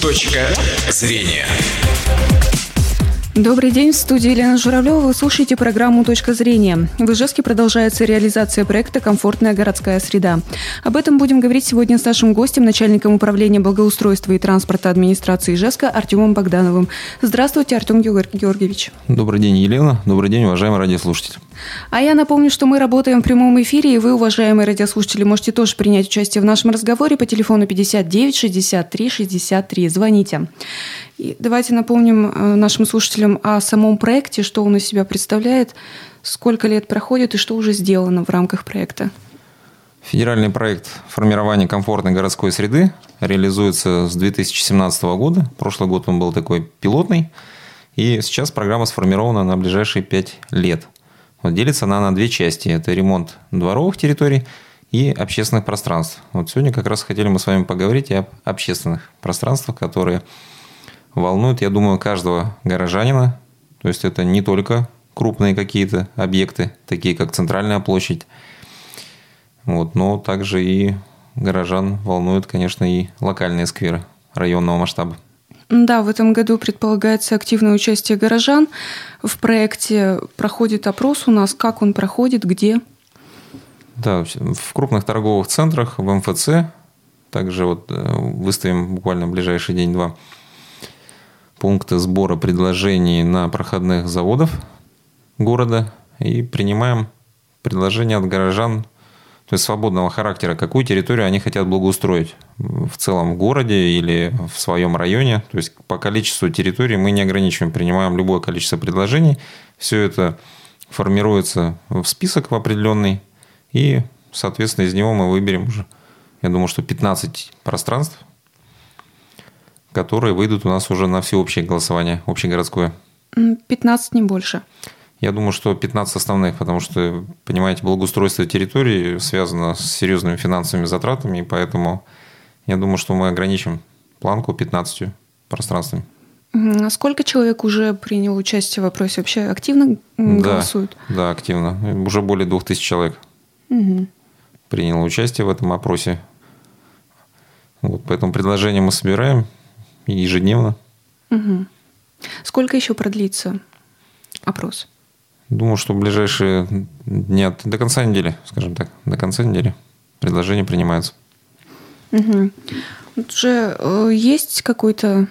Точка зрения. Добрый день, в студии Елена Журавлева. Вы слушаете программу «Точка зрения». В Ижевске продолжается реализация проекта «Комфортная городская среда». Об этом будем говорить сегодня с нашим гостем, начальником управления благоустройства и транспорта администрации Ижевска Артемом Богдановым. Здравствуйте, Артем Георгиевич. Добрый день, Елена. Добрый день, уважаемые радиослушатели. А я напомню, что мы работаем в прямом эфире, и вы, уважаемые радиослушатели, можете тоже принять участие в нашем разговоре по телефону 59 63 63. Звоните. И давайте напомним э, нашим слушателям о самом проекте, что он из себя представляет, сколько лет проходит и что уже сделано в рамках проекта. Федеральный проект формирования комфортной городской среды реализуется с 2017 года. Прошлый год он был такой пилотный. И сейчас программа сформирована на ближайшие пять лет. Вот делится она на две части. Это ремонт дворовых территорий и общественных пространств. Вот сегодня как раз хотели мы с вами поговорить об общественных пространствах, которые волнует, я думаю, каждого горожанина. То есть это не только крупные какие-то объекты, такие как Центральная площадь, вот, но также и горожан волнуют, конечно, и локальные скверы районного масштаба. Да, в этом году предполагается активное участие горожан. В проекте проходит опрос у нас. Как он проходит, где? Да, в крупных торговых центрах, в МФЦ. Также вот э, выставим буквально в ближайший день-два пункты сбора предложений на проходных заводов города и принимаем предложения от горожан, то есть свободного характера, какую территорию они хотят благоустроить в целом в городе или в своем районе. То есть по количеству территорий мы не ограничиваем, принимаем любое количество предложений. Все это формируется в список в определенный, и, соответственно, из него мы выберем уже, я думаю, что 15 пространств, которые выйдут у нас уже на всеобщее голосование, общегородское. 15, не больше. Я думаю, что 15 основных, потому что, понимаете, благоустройство территории связано с серьезными финансовыми затратами, и поэтому я думаю, что мы ограничим планку 15 пространствами. А сколько человек уже принял участие в вопросе? Вообще активно голосуют? Да, да активно. Уже более 2000 человек угу. приняло участие в этом опросе. Вот, поэтому предложение мы собираем ежедневно. Угу. Сколько еще продлится опрос? Думаю, что в ближайшие дня до конца недели, скажем так, до конца недели предложение принимается. Угу. Уже э, есть какой-то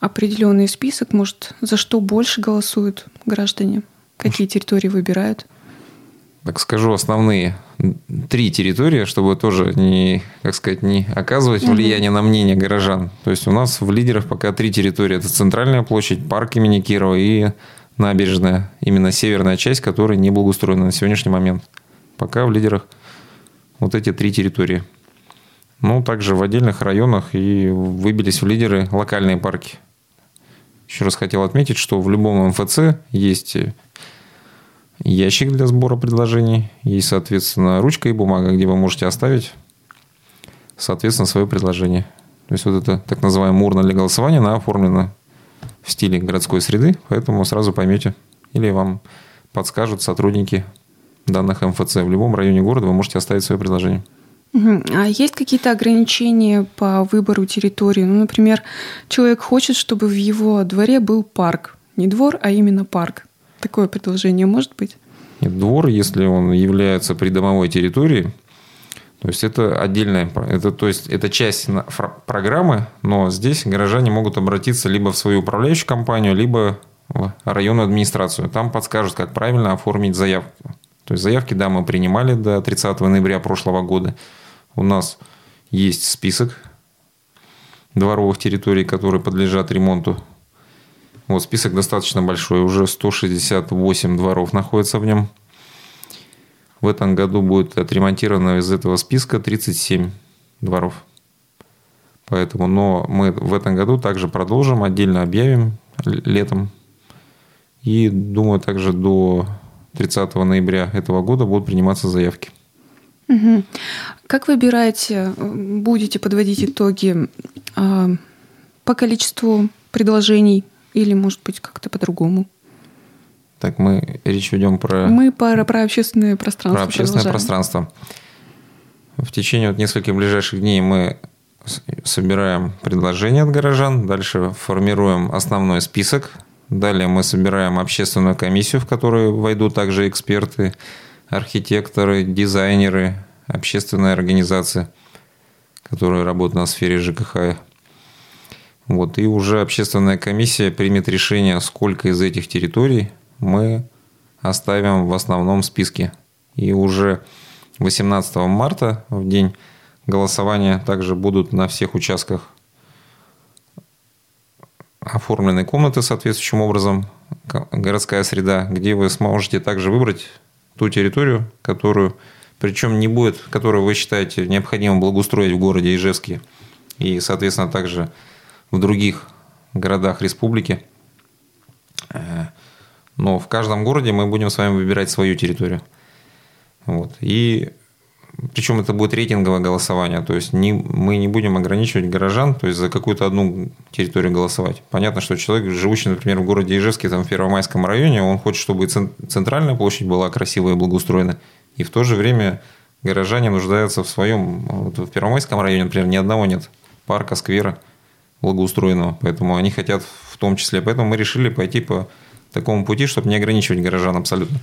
определенный список, может, за что больше голосуют граждане? Какие территории выбирают? Так скажу, основные три территории, чтобы тоже не, как сказать, не оказывать влияние на мнение горожан. То есть у нас в лидерах пока три территории. Это центральная площадь, парк имени Кирова и набережная. Именно северная часть, которая не благоустроена на сегодняшний момент. Пока в лидерах вот эти три территории. Ну, также в отдельных районах и выбились в лидеры локальные парки. Еще раз хотел отметить, что в любом МФЦ есть ящик для сбора предложений и, соответственно, ручка и бумага, где вы можете оставить, соответственно, свое предложение. То есть вот это так называемое урна для голосования, она оформлена в стиле городской среды, поэтому сразу поймете или вам подскажут сотрудники данных МФЦ. В любом районе города вы можете оставить свое предложение. А есть какие-то ограничения по выбору территории? Ну, например, человек хочет, чтобы в его дворе был парк. Не двор, а именно парк. Такое предложение может быть? Двор, если он является придомовой территорией, то есть это отдельная, это, то есть это часть программы, но здесь горожане могут обратиться либо в свою управляющую компанию, либо в районную администрацию. Там подскажут, как правильно оформить заявку. То есть заявки, да, мы принимали до 30 ноября прошлого года. У нас есть список дворовых территорий, которые подлежат ремонту. Вот список достаточно большой, уже 168 дворов находится в нем. В этом году будет отремонтировано из этого списка 37 дворов. Поэтому, но мы в этом году также продолжим, отдельно объявим летом. И думаю, также до 30 ноября этого года будут приниматься заявки. Как выбираете, будете подводить итоги э, по количеству предложений или, может быть, как-то по-другому? Так, мы речь ведем про... Мы про, про общественное пространство Про общественное продолжаем. пространство. В течение вот нескольких ближайших дней мы собираем предложения от горожан, дальше формируем основной список, далее мы собираем общественную комиссию, в которую войдут также эксперты, архитекторы, дизайнеры, общественные организации, которые работают на сфере ЖКХ. Вот, и уже общественная комиссия примет решение, сколько из этих территорий мы оставим в основном списке. И уже 18 марта, в день голосования, также будут на всех участках оформлены комнаты соответствующим образом, городская среда, где вы сможете также выбрать ту территорию, которую, причем не будет, которую вы считаете необходимо благоустроить в городе Ижевске и, соответственно, также в других городах республики. Э, но в каждом городе мы будем с вами выбирать свою территорию. Вот. И причем это будет рейтинговое голосование, то есть не, мы не будем ограничивать горожан, то есть за какую-то одну территорию голосовать. Понятно, что человек, живущий, например, в городе Ижевске, там в Первомайском районе, он хочет, чтобы центральная площадь была красивая и благоустроена, и в то же время горожане нуждаются в своем, вот в Первомайском районе, например, ни одного нет парка, сквера благоустроенного, поэтому они хотят в том числе, поэтому мы решили пойти по такому пути, чтобы не ограничивать горожан абсолютно.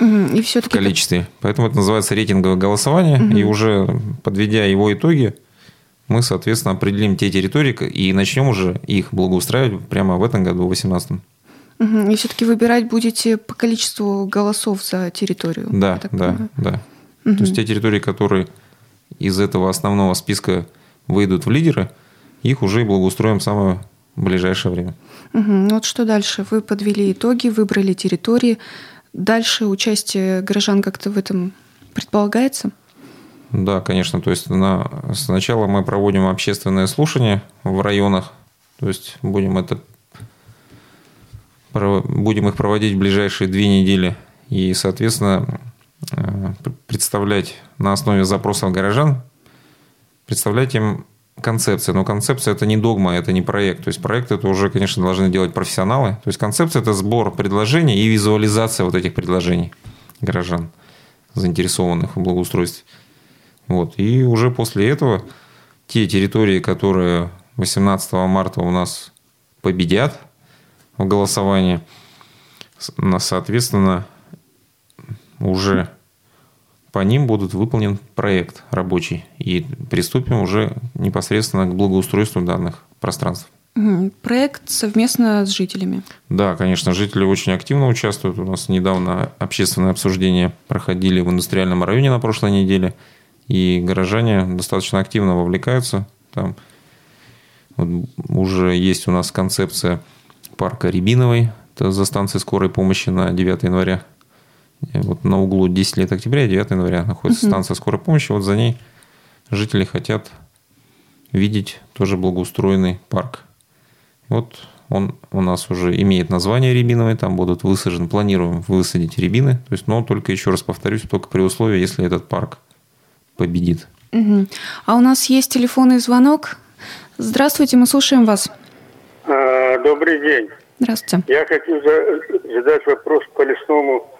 И все-таки... В количестве. Поэтому это называется рейтинговое голосование. Угу. И уже подведя его итоги, мы, соответственно, определим те территории и начнем уже их благоустраивать прямо в этом году, в 2018. Угу. И все-таки выбирать будете по количеству голосов за территорию. Да, да, понимаю. да. Угу. То есть те территории, которые из этого основного списка выйдут в лидеры, их уже и благоустроим в самое ближайшее время. Угу. Вот что дальше? Вы подвели итоги, выбрали территории. Дальше участие горожан как-то в этом предполагается? Да, конечно. То есть на... сначала мы проводим общественные слушания в районах. То есть будем это будем их проводить в ближайшие две недели. И, соответственно, э, представлять на основе запросов горожан, представлять им концепция. Но концепция – это не догма, это не проект. То есть проект это уже, конечно, должны делать профессионалы. То есть концепция – это сбор предложений и визуализация вот этих предложений горожан, заинтересованных в благоустройстве. Вот. И уже после этого те территории, которые 18 марта у нас победят в голосовании, соответственно, уже по ним будут выполнен проект рабочий. И приступим уже непосредственно к благоустройству данных пространств. Проект совместно с жителями. Да, конечно, жители очень активно участвуют. У нас недавно общественное обсуждение проходили в индустриальном районе на прошлой неделе. И горожане достаточно активно вовлекаются. Там вот уже есть у нас концепция парка Рябиновой, это за станцией скорой помощи на 9 января вот на углу 10 лет октября и 9 января находится угу. станция скорой помощи. Вот за ней жители хотят видеть тоже благоустроенный парк. Вот он у нас уже имеет название рябиновый, там будут высажены, планируем высадить рябины, то есть, но только еще раз повторюсь, только при условии, если этот парк победит. Угу. А у нас есть телефонный звонок. Здравствуйте, мы слушаем вас. А, добрый день. Здравствуйте. Я хочу задать вопрос по лесному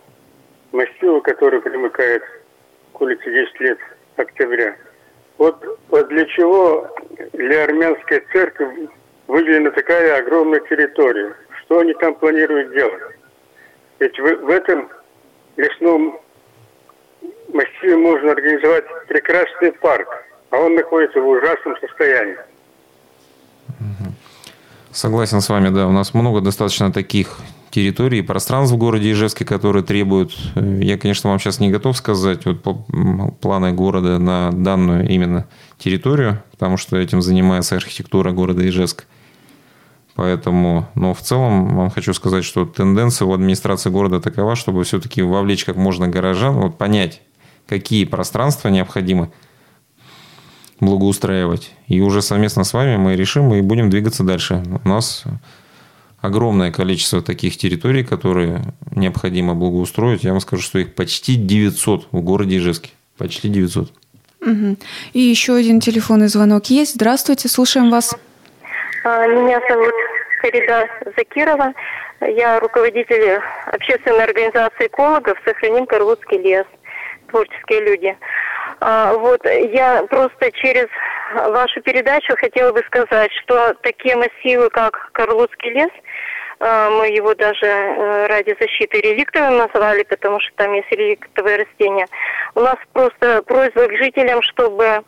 массива, который примыкает к улице 10 лет октября. Вот, вот для чего для армянской церкви выделена такая огромная территория? Что они там планируют делать? Ведь в, в этом лесном массиве можно организовать прекрасный парк, а он находится в ужасном состоянии. Согласен с вами, да. У нас много достаточно таких территорий, пространств в городе Ижевске, которые требуют... Я, конечно, вам сейчас не готов сказать вот планы города на данную именно территорию, потому что этим занимается архитектура города Ижевск. Поэтому, но в целом вам хочу сказать, что тенденция у администрации города такова, чтобы все-таки вовлечь как можно горожан, вот понять, какие пространства необходимы благоустраивать. И уже совместно с вами мы решим и будем двигаться дальше. У нас огромное количество таких территорий, которые необходимо благоустроить. Я вам скажу, что их почти 900 в городе Ижевске. Почти 900. Угу. И еще один телефонный звонок есть. Здравствуйте, слушаем вас. А, меня зовут Карида Закирова. Я руководитель общественной организации экологов «Сохраним Карвудский лес». Творческие люди. А, вот я просто через вашу передачу, хотела бы сказать, что такие массивы, как Карлутский лес, э, мы его даже э, ради защиты реликтовым назвали, потому что там есть реликтовые растения. У нас просто просьба к жителям, чтобы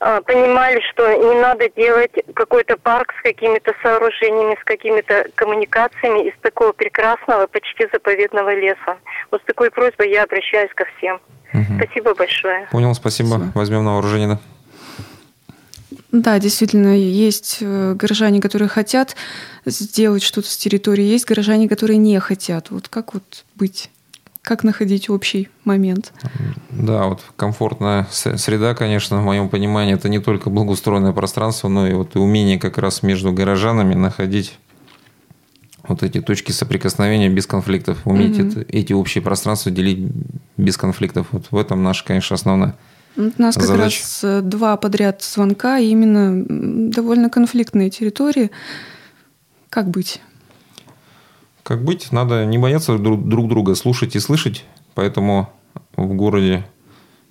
а, понимали, что не надо делать какой-то парк с какими-то сооружениями, с какими-то коммуникациями из такого прекрасного, почти заповедного леса. Вот с такой просьбой я обращаюсь ко всем. Угу. Спасибо большое. Понял, спасибо. спасибо. Возьмем на вооружение, да. Да, действительно, есть э, горожане, которые хотят сделать что-то с территории, есть горожане, которые не хотят. Вот как вот быть? Как находить общий момент? Да, вот комфортная среда, конечно, в моем понимании, это не только благоустроенное пространство, но и вот умение как раз между горожанами находить вот эти точки соприкосновения без конфликтов, уметь mm-hmm. это, эти общие пространства делить без конфликтов. Вот в этом наша, конечно, основная у нас как раз э, два подряд звонка, именно довольно конфликтные территории. Как быть? Как быть? Надо не бояться друг, друг друга, слушать и слышать. Поэтому в городе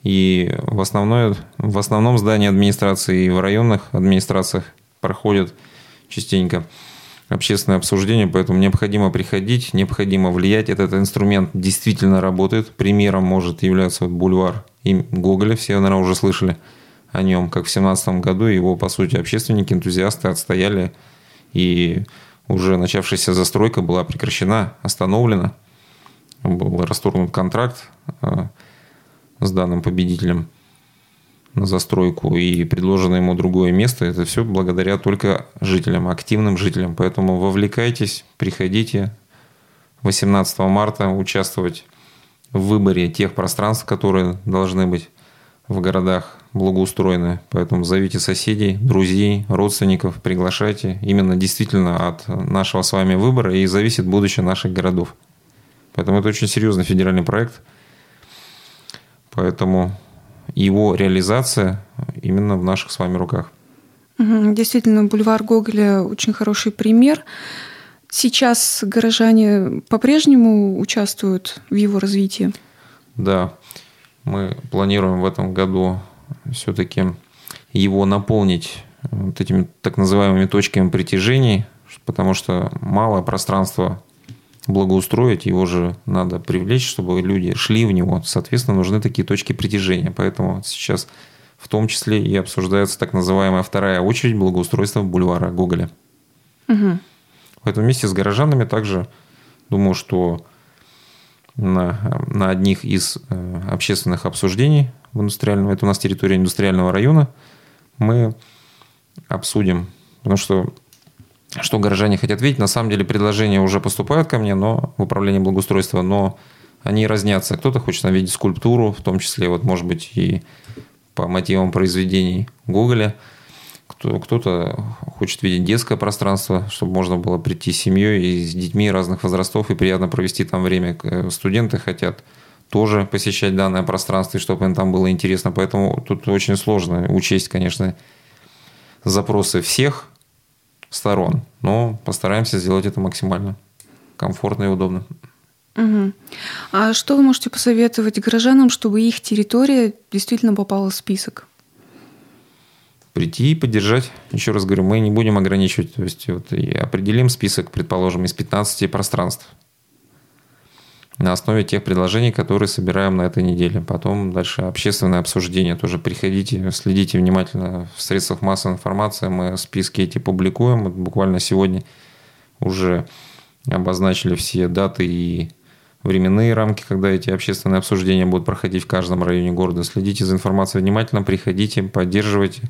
и в, основной, в основном здании администрации и в районных администрациях проходят частенько общественное обсуждение, поэтому необходимо приходить, необходимо влиять. Этот инструмент действительно работает. Примером может являться бульвар им Гоголя, все, наверное, уже слышали о нем, как в 2017 году его, по сути, общественники, энтузиасты отстояли и уже начавшаяся застройка была прекращена, остановлена. Был расторгнут контракт э, с данным победителем на застройку и предложено ему другое место. Это все благодаря только жителям, активным жителям. Поэтому вовлекайтесь, приходите 18 марта участвовать в выборе тех пространств, которые должны быть в городах благоустроены. Поэтому зовите соседей, друзей, родственников, приглашайте. Именно действительно от нашего с вами выбора и зависит будущее наших городов. Поэтому это очень серьезный федеральный проект. Поэтому его реализация именно в наших с вами руках. Действительно, бульвар Гоголя очень хороший пример. Сейчас горожане по-прежнему участвуют в его развитии? Да, мы планируем в этом году все-таки его наполнить вот этими так называемыми точками притяжений, потому что мало пространства благоустроить, его же надо привлечь, чтобы люди шли в него. Соответственно, нужны такие точки притяжения. Поэтому сейчас в том числе и обсуждается так называемая вторая очередь благоустройства бульвара Гоголя. Угу. Поэтому вместе с горожанами также думаю, что на, на одних из э, общественных обсуждений в индустриальном, это у нас территория индустриального района, мы обсудим, потому что что горожане хотят видеть. На самом деле предложения уже поступают ко мне, но в управлении благоустройства, но они разнятся. Кто-то хочет видеть скульптуру, в том числе, вот, может быть, и по мотивам произведений Гоголя. Кто-то хочет видеть детское пространство, чтобы можно было прийти с семьей и с детьми разных возрастов и приятно провести там время. Студенты хотят тоже посещать данное пространство, и чтобы им там было интересно. Поэтому тут очень сложно учесть, конечно, запросы всех сторон, но постараемся сделать это максимально комфортно и удобно. Угу. А что вы можете посоветовать горожанам, чтобы их территория действительно попала в список? Прийти и поддержать. Еще раз говорю, мы не будем ограничивать. То есть вот и определим список, предположим, из 15 пространств на основе тех предложений, которые собираем на этой неделе. Потом дальше общественное обсуждение. Тоже приходите, следите внимательно в средствах массовой информации. Мы списки эти публикуем. Вот буквально сегодня уже обозначили все даты и временные рамки, когда эти общественные обсуждения будут проходить в каждом районе города. Следите за информацией внимательно, приходите, поддерживайте.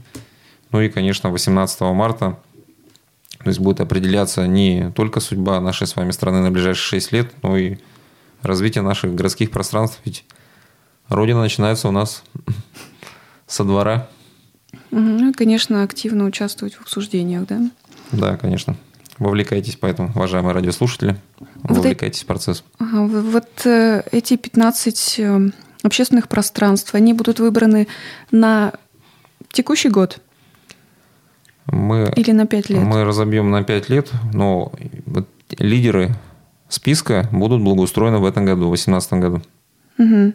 Ну и, конечно, 18 марта то есть будет определяться не только судьба нашей с вами страны на ближайшие 6 лет, но и развитие наших городских пространств. Ведь Родина начинается у нас со двора. Ну, конечно, активно участвовать в обсуждениях, да? Да, конечно. Вовлекайтесь, поэтому, уважаемые радиослушатели, вовлекайтесь вот, в процесс. Ага, вот э, эти 15 э, общественных пространств, они будут выбраны на текущий год? Мы, Или на 5 лет? Мы разобьем на 5 лет, но вот лидеры списка будут благоустроены в этом году, в 2018 году. Угу.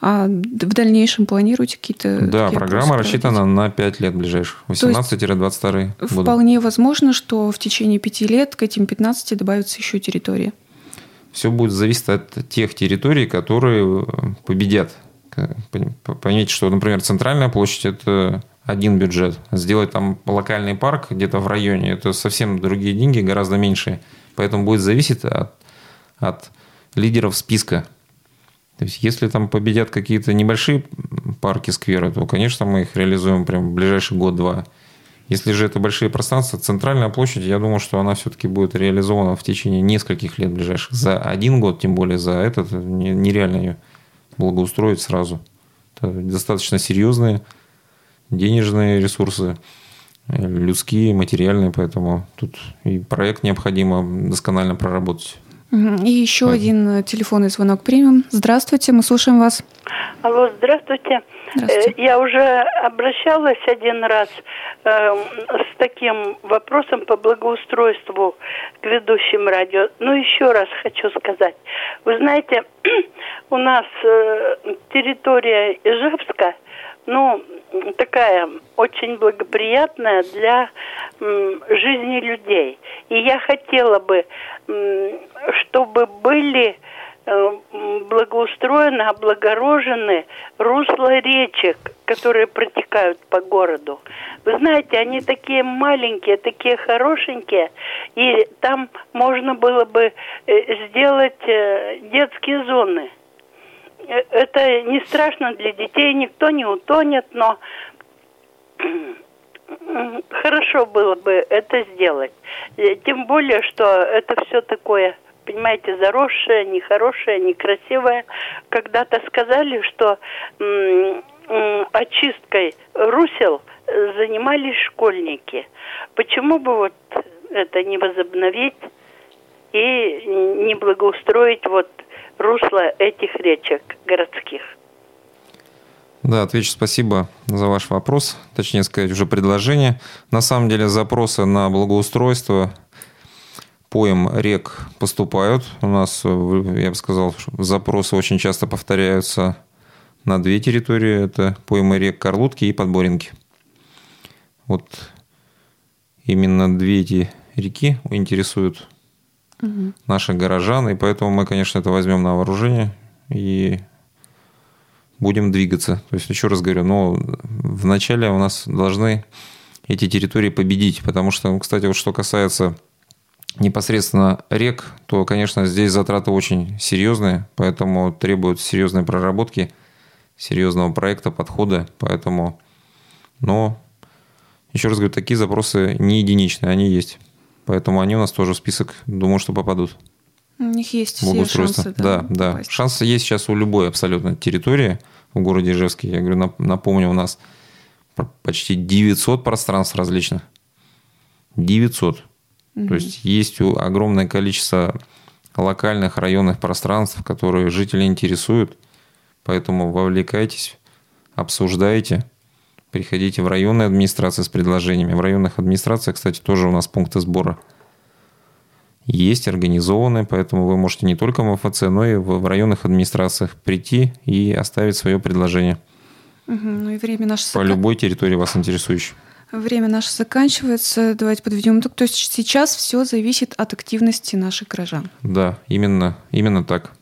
А в дальнейшем планируете какие-то... Да, программа рассчитана на 5 лет ближайших, 18-22 года. Вполне возможно, что в течение 5 лет к этим 15 добавятся еще территории. Все будет зависеть от тех территорий, которые победят. Поймите, что, например, центральная площадь – это один бюджет. Сделать там локальный парк где-то в районе – это совсем другие деньги, гораздо меньшие. Поэтому будет зависеть от, от лидеров списка. То есть, если там победят какие-то небольшие парки, скверы, то, конечно, мы их реализуем прямо в ближайший год-два. Если же это большие пространства, центральная площадь, я думаю, что она все-таки будет реализована в течение нескольких лет ближайших. За один год, тем более за этот, нереально ее благоустроить сразу. Это достаточно серьезные денежные ресурсы, людские, материальные, поэтому тут и проект необходимо досконально проработать. И еще Ой. один телефонный звонок примем. Здравствуйте, мы слушаем вас. Алло, здравствуйте. здравствуйте. Э, я уже обращалась один раз э, с таким вопросом по благоустройству к ведущим радио. Но еще раз хочу сказать. Вы знаете, у нас э, территория Ижевска, ну, такая очень благоприятная для жизни людей. И я хотела бы, чтобы были э, благоустроены, облагорожены русла речек, которые протекают по городу. Вы знаете, они такие маленькие, такие хорошенькие, и там можно было бы э, сделать э, детские зоны. Это не страшно для детей, никто не утонет, но хорошо было бы это сделать. Э, тем более, что это все такое, понимаете, заросшее, нехорошее, некрасивое. Когда-то сказали, что очисткой русел занимались школьники. Почему бы вот это не возобновить и не благоустроить вот русло этих речек городских? Да, отвечу спасибо за ваш вопрос, точнее сказать, уже предложение. На самом деле запросы на благоустройство поем рек поступают. У нас, я бы сказал, запросы очень часто повторяются на две территории. Это поймы рек Карлутки и Подборинки. Вот именно две эти реки интересуют угу. наших горожан, и поэтому мы, конечно, это возьмем на вооружение и будем двигаться. То есть, еще раз говорю, но вначале у нас должны эти территории победить, потому что, кстати, вот что касается непосредственно рек, то, конечно, здесь затраты очень серьезные, поэтому требуют серьезной проработки, серьезного проекта, подхода, поэтому, но, еще раз говорю, такие запросы не единичные, они есть. Поэтому они у нас тоже в список, думаю, что попадут. У них есть все шансы. Да, да. да. Шансы есть сейчас у любой абсолютно территории в городе Ижевске. Я говорю, напомню, у нас почти 900 пространств различных. 900. Угу. То есть есть огромное количество локальных районных пространств, которые жители интересуют. Поэтому вовлекайтесь, обсуждайте, приходите в районные администрации с предложениями. В районных администрациях, кстати, тоже у нас пункты сбора есть организованные, поэтому вы можете не только в МФЦ, но и в районных администрациях прийти и оставить свое предложение. Угу, ну и время наше По любой территории вас интересующей. Время наше заканчивается. Давайте подведем итог. То есть сейчас все зависит от активности наших горожан. Да, именно, именно так.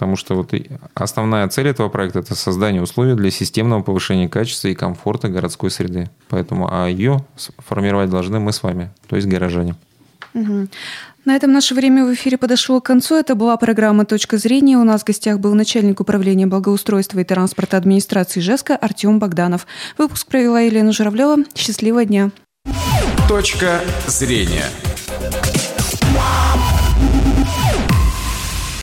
Потому что вот основная цель этого проекта – это создание условий для системного повышения качества и комфорта городской среды. Поэтому а ее формировать должны мы с вами, то есть горожане. Угу. На этом наше время в эфире подошло к концу. Это была программа «Точка зрения». У нас в гостях был начальник управления благоустройства и транспорта администрации ЖЕСКО Артем Богданов. Выпуск провела Елена Журавлева. Счастливого дня. «Точка зрения».